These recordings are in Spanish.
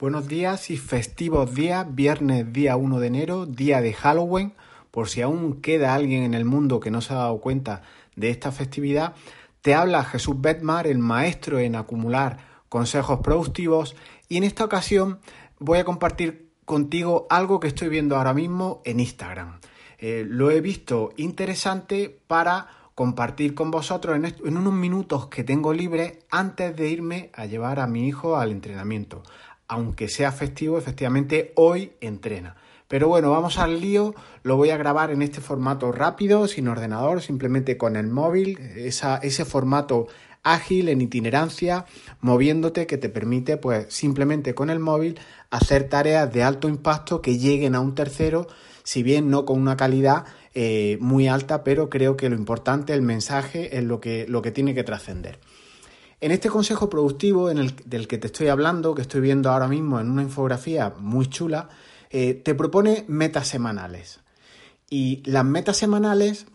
Buenos días y festivos días, viernes día 1 de enero, día de Halloween. Por si aún queda alguien en el mundo que no se ha dado cuenta de esta festividad, te habla Jesús Betmar, el maestro en acumular consejos productivos, y en esta ocasión voy a compartir contigo algo que estoy viendo ahora mismo en Instagram. Eh, lo he visto interesante para compartir con vosotros en, en, unos minutos que tengo libre antes de irme a llevar a mi hijo al entrenamiento aunque sea festivo, efectivamente hoy entrena. Pero bueno, vamos al lío, lo voy a grabar en este formato rápido, sin ordenador, simplemente con el móvil, ese formato ágil en itinerancia, moviéndote que te permite pues simplemente con el móvil hacer tareas de alto impacto que lleguen a un tercero, si bien no con una calidad eh, muy alta, pero creo que lo importante, el mensaje, es lo que, lo que tiene que trascender. En este consejo productivo en el, del que te estoy hablando, que estoy viendo ahora mismo en una infografía muy chula, eh, te propone metas semanales. Y las metas semanales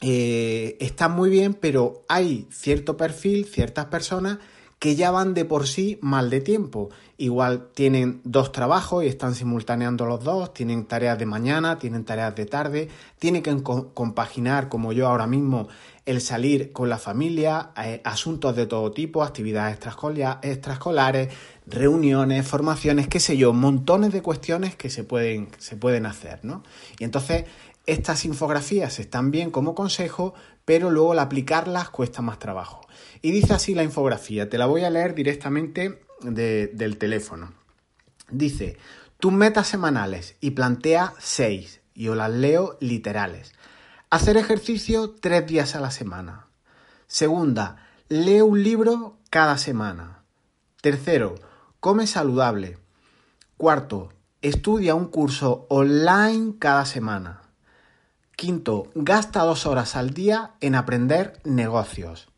eh, están muy bien, pero hay cierto perfil, ciertas personas que ya van de por sí mal de tiempo. Igual tienen dos trabajos y están simultaneando los dos, tienen tareas de mañana, tienen tareas de tarde, tienen que compaginar, como yo ahora mismo, el salir con la familia, eh, asuntos de todo tipo, actividades extraescolares, reuniones, formaciones, qué sé yo, montones de cuestiones que se pueden, se pueden hacer, ¿no? Y entonces estas infografías están bien como consejo, pero luego al aplicarlas cuesta más trabajo. Y dice así la infografía, te la voy a leer directamente del teléfono. Dice, tus metas semanales y plantea seis, y os las leo literales. Hacer ejercicio tres días a la semana. Segunda, lee un libro cada semana. Tercero, come saludable. Cuarto, estudia un curso online cada semana. Quinto, gasta dos horas al día en aprender negocios.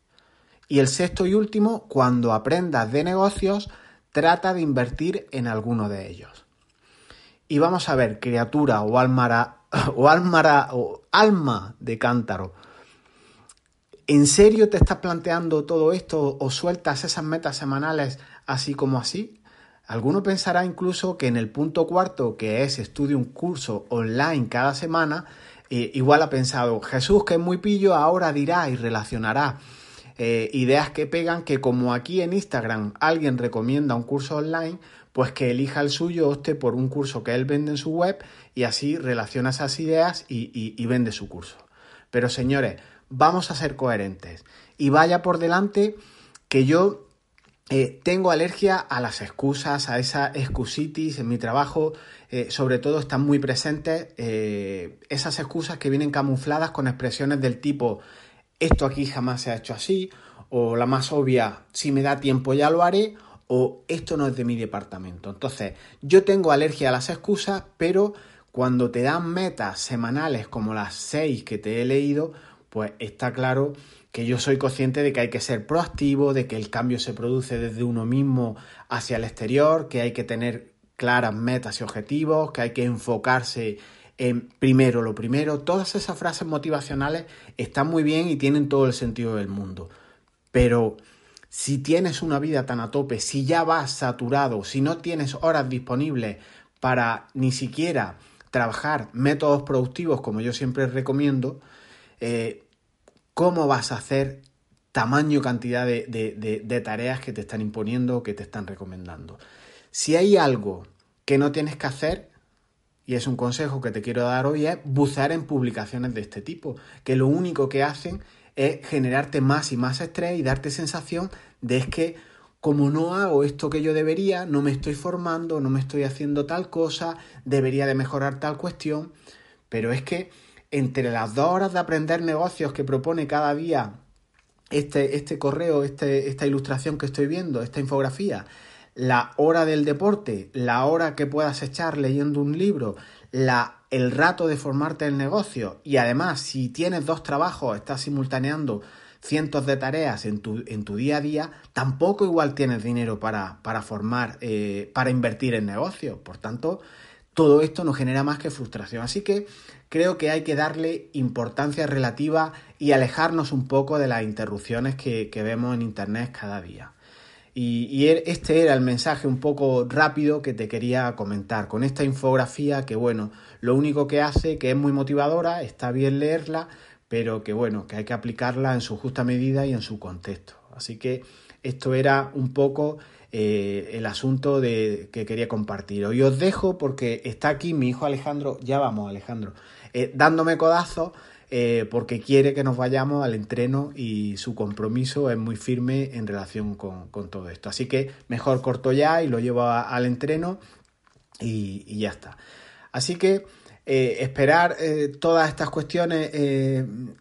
Y el sexto y último, cuando aprendas de negocios, trata de invertir en alguno de ellos. Y vamos a ver, criatura o o o alma de cántaro. ¿En serio te estás planteando todo esto o sueltas esas metas semanales así como así? Alguno pensará incluso que en el punto cuarto, que es estudio un curso online cada semana, igual ha pensado, Jesús, que es muy pillo, ahora dirá y relacionará eh, ideas que pegan que como aquí en Instagram alguien recomienda un curso online, pues que elija el suyo, opte por un curso que él vende en su web y así relaciona esas ideas y, vende su curso. Pero señores, vamos a ser coherentes y vaya por delante que yo eh, tengo alergia a las excusas, a esa excusitis en mi trabajo, eh, sobre todo están muy presentes esas excusas que vienen camufladas con expresiones del tipo esto aquí jamás se ha hecho así, o la más obvia, si me da tiempo ya lo haré, o esto no es de mi departamento. Entonces, yo tengo alergia a las excusas, pero cuando te dan metas semanales como las seis que te he leído, pues está claro que yo soy consciente de que hay que ser proactivo, de que el cambio se produce desde uno mismo hacia el exterior, que hay que tener claras metas y objetivos, que hay que enfocarse primero lo primero, todas esas frases motivacionales están muy bien y tienen todo el sentido del mundo. Pero si tienes una vida tan a tope, si ya vas saturado, si no tienes horas disponibles para ni siquiera trabajar métodos productivos como yo siempre recomiendo, eh, ¿cómo vas a hacer tamaño cantidad de, de tareas que te están imponiendo o que te están recomendando? Si hay algo que no tienes que hacer, y es un consejo que te quiero dar hoy, es bucear en publicaciones de este tipo, que lo único que hacen es generarte más y más estrés y darte sensación de es que como no hago esto que yo debería, no me estoy formando, no me estoy haciendo tal cosa, debería de mejorar tal cuestión, pero es que entre las dos horas de aprender negocios que propone cada día este, este correo, este, esta ilustración que estoy viendo, esta infografía, la hora del deporte, la hora que puedas echar leyendo un libro, la, el rato de formarte el negocio y además si tienes dos trabajos, estás simultaneando cientos de tareas en tu, en tu día a día, tampoco igual tienes dinero para, para formar, eh, para invertir en negocio. Por tanto, todo esto no genera más que frustración. Así que creo que hay que darle importancia relativa y alejarnos un poco de las interrupciones que, vemos en Internet cada día. Y, er, este era el mensaje un poco rápido que te quería comentar, con esta infografía que, bueno, lo único que hace, que es muy motivadora, está bien leerla, pero que, bueno, que hay que aplicarla en su justa medida y en su contexto. Así que esto era un poco eh, el asunto de, que quería compartir. Hoy os dejo porque está aquí mi hijo Alejandro, ya vamos Alejandro, eh, dándome codazos eh, porque quiere que nos vayamos al entreno y su compromiso es muy firme en relación con, todo esto. Así que mejor corto ya y lo llevo al entreno y, ya está. Así que esperar todas estas cuestiones,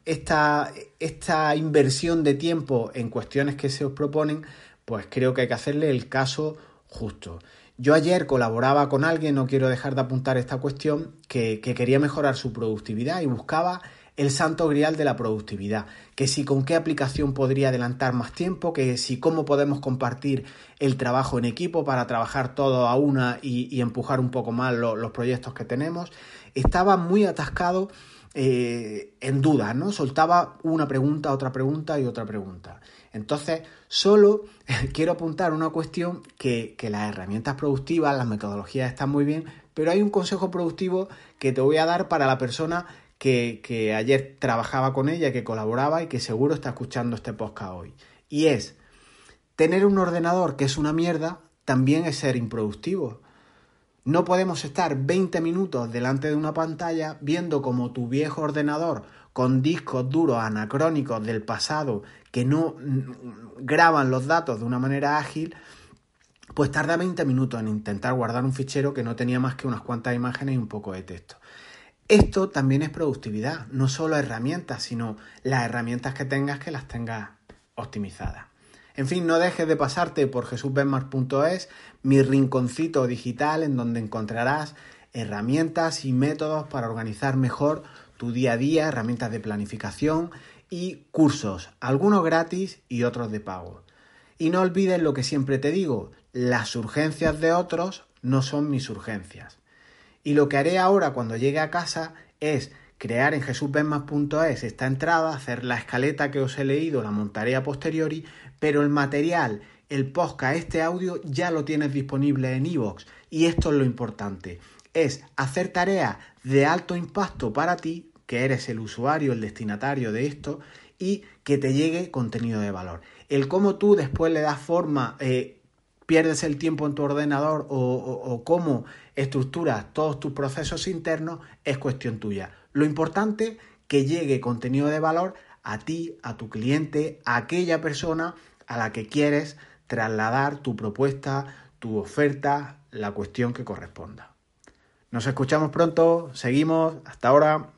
esta, esta inversión de tiempo en cuestiones que se os proponen, pues creo que hay que hacerle el caso justo. Yo ayer colaboraba con alguien, no quiero dejar de apuntar esta cuestión, que, que quería mejorar su productividad y buscaba el santo grial de la productividad, que si con qué aplicación podría adelantar más tiempo, que si cómo podemos compartir el trabajo en equipo para trabajar todo a una y, empujar un poco más los proyectos que tenemos. Estaba muy atascado eh, en dudas, ¿no? Soltaba una pregunta, otra pregunta y otra pregunta. Entonces, solo quiero apuntar una cuestión que, que las herramientas productivas, las metodologías están muy bien, pero hay un consejo productivo que te voy a dar para la persona que, ayer trabajaba con ella, que colaboraba y que seguro está escuchando este podcast hoy. Y es, tener un ordenador que es una mierda también es ser improductivo. No podemos estar 20 minutos delante de una pantalla viendo como tu viejo ordenador con discos duros anacrónicos del pasado que no mm, graban los datos de una manera ágil, pues tarda 20 minutos en intentar guardar un fichero que no tenía más que unas cuantas imágenes y un poco de texto. Esto también es productividad, no solo herramientas, sino las herramientas que tengas que las tengas optimizadas. En fin, no dejes de pasarte por jesusbenmar.es, mi rinconcito digital en donde encontrarás herramientas y métodos para organizar mejor tu día a día, herramientas de planificación y cursos, algunos gratis y otros de pago. Y no olvides lo que siempre te digo, las urgencias de otros no son mis urgencias. Y lo que haré ahora cuando llegue a casa es crear en jesusbenmas.es esta entrada, hacer la escaleta que os he leído, la montaré a posteriori, pero el material, el podcast, este audio ya lo tienes disponible en iVoox. y esto es lo importante, es hacer tareas de alto impacto para ti, que eres el usuario, el destinatario de esto, y que te llegue contenido de valor. El cómo tú después le das forma, eh, pierdes el tiempo en tu ordenador o, cómo estructuras todos tus procesos internos es cuestión tuya. Lo importante que llegue contenido de valor a ti, a tu cliente, a aquella persona a la que quieres trasladar tu propuesta, tu oferta, la cuestión que corresponda. Nos escuchamos pronto, seguimos, hasta ahora.